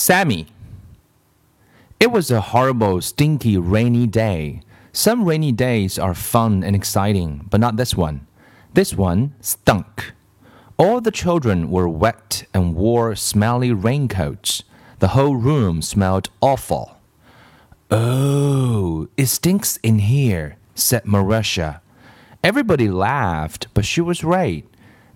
Sammy. It was a horrible, stinky, rainy day. Some rainy days are fun and exciting, but not this one. This one stunk. All the children were wet and wore smelly raincoats. The whole room smelled awful. Oh, it stinks in here, said Maurecia. Everybody laughed, but she was right.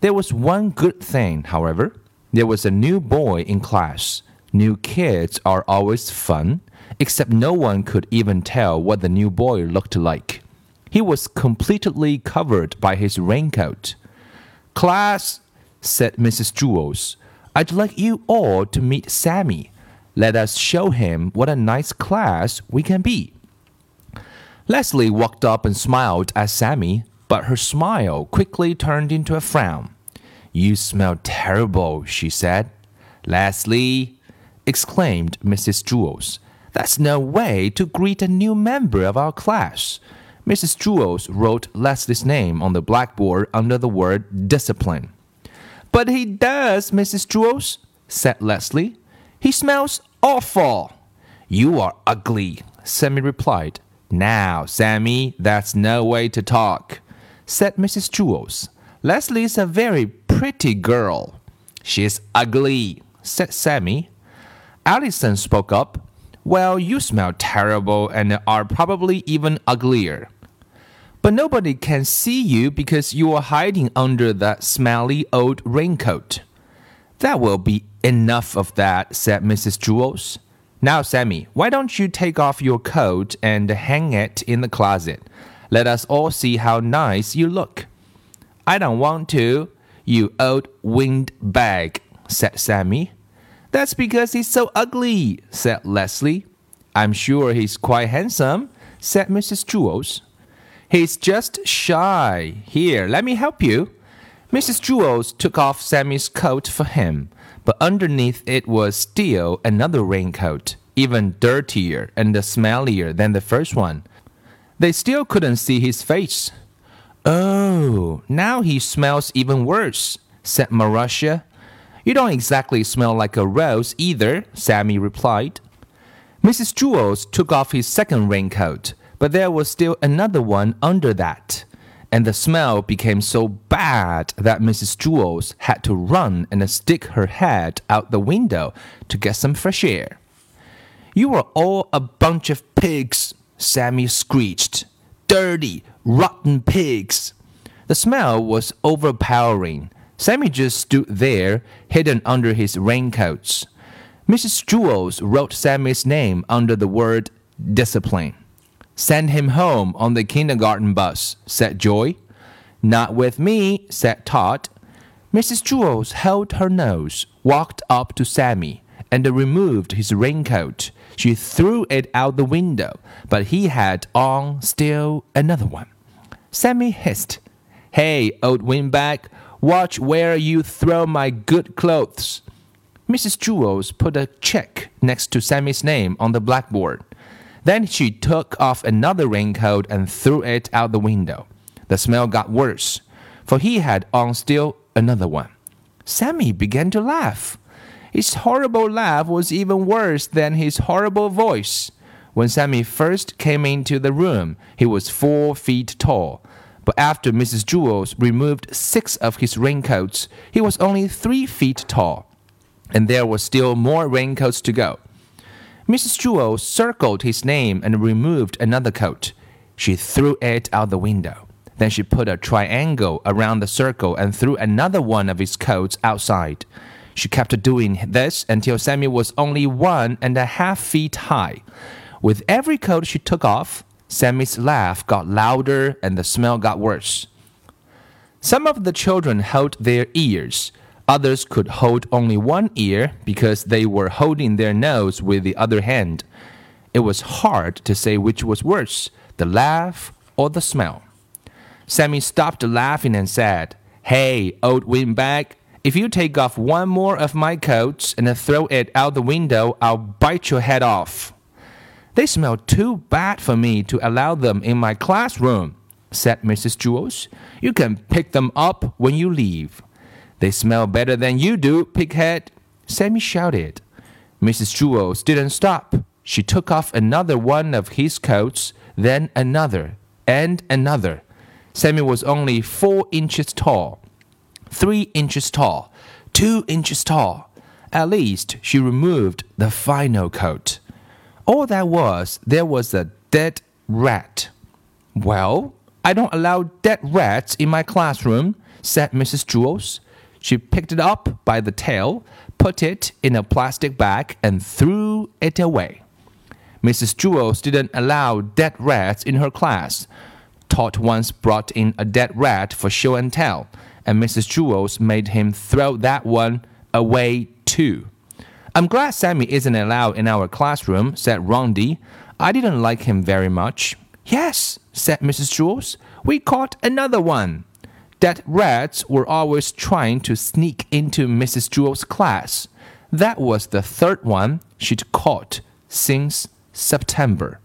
There was one good thing, however. There was a new boy in class. New kids are always fun, except no one could even tell what the new boy looked like. He was completely covered by his raincoat. Class, said Mrs. Jewls, I'd like you all to meet Sammy. Let us show him what a nice class we can be. Leslie walked up and smiled at Sammy, but her smile quickly turned into a frown. You smell terrible, she said. Leslie, exclaimed Mrs. Jewls, that's no way to greet a new member of our class. Mrs. Jewls wrote Leslie's name on the blackboard under the word discipline. But he does, Mrs. Jewls, said Leslie. He smells awful. You are ugly, Sammy replied. Now, Sammy, that's no way to talk, said Mrs. Jewls. Leslie's a very pretty girl. She's ugly, said Sammy. Allison spoke up. Well, you smell terrible and are probably even uglier. But nobody can see you because you are hiding under that smelly old raincoat. That will be enough of that, said Mrs. Jewls. Now, Sammy, why don't you take off your coat and hang it in the closet? Let us all see how nice you look. I don't want to, you old windbag, said Sammy. That's because he's so ugly, said Leslie. I'm sure he's quite handsome, said Mrs. Jewls. He's just shy. Here, let me help you. Mrs. Jewls took off Sammy's coat for him, but underneath it was still another raincoat, even dirtier and smellier than the first one. They still couldn't see his face. Oh, now he smells even worse, said Maurecia. You don't exactly smell like a rose either, Sammy replied. Mrs. Jewls took off his second raincoat, but there was still another one under that and the smell became so bad that Mrs. Jewls had to run and stick her head out the window to get some fresh air. You are all a bunch of pigs, Sammy screeched. Dirty, rotten pigs. The smell was overpowering. Sammy just stood there, hidden under his raincoats. Mrs. Jewls wrote Sammy's name under the word discipline. Send him home on the kindergarten bus, said Joy. Not with me, said Todd. Mrs. Jewls held her nose, walked up to Sammy, and removed his raincoat. She threw it out the window, but he had on still another one. Sammy hissed, Hey, old windbag, watch where you throw my good clothes. Mrs. Jewls put a check next to Sammy's name on the blackboard. Then she took off another raincoat and threw it out the window. The smell got worse, for he had on still another one. Sammy began to laugh. His horrible laugh was even worse than his horrible voice. When Sammy first came into the room, he was four feet tall. But after Mrs. Jewls removed six of his raincoats, he was only three feet tall. And there were still more raincoats to go. Mrs. Jewls circled his name and removed another coat. She threw it out the window. Then she put a triangle around the circle and threw another one of his coats outside. She kept doing this until Sammy was only one and a half feet high. With every coat she took off, Sammy's laugh got louder and the smell got worse. Some of the children held their ears. Others could hold only one ear because they were holding their nose with the other hand. It was hard to say which was worse, the laugh or the smell. Sammy stopped laughing and said, Hey, old windbag, if you take off one more of my coats and throw it out the window, I'll bite your head off. They smell too bad for me to allow them in my classroom, said Mrs. Jewls. You can pick them up when you leave. They smell better than you do, pighead, Sammy shouted. Mrs. Jewls didn't stop. She took off another one of his coats, then another, and another. Sammy was only four inches tall, three inches tall, two inches tall. At least she removed the final coat. All that was, there was a dead rat. Well, I don't allow dead rats in my classroom, said Mrs. Jewls. She picked it up by the tail, put it in a plastic bag, and threw it away. Mrs. Jewls didn't allow dead rats in her class. Todd once brought in a dead rat for show and tell, and Mrs. Jewls made him throw that one away too. I'm glad Sammy isn't allowed in our classroom, said Rondi. I didn't like him very much. Yes, said Mrs. Jewls. We caught another one. That rats were always trying to sneak into Mrs. Jewls' class. That was the third one she'd caught since September.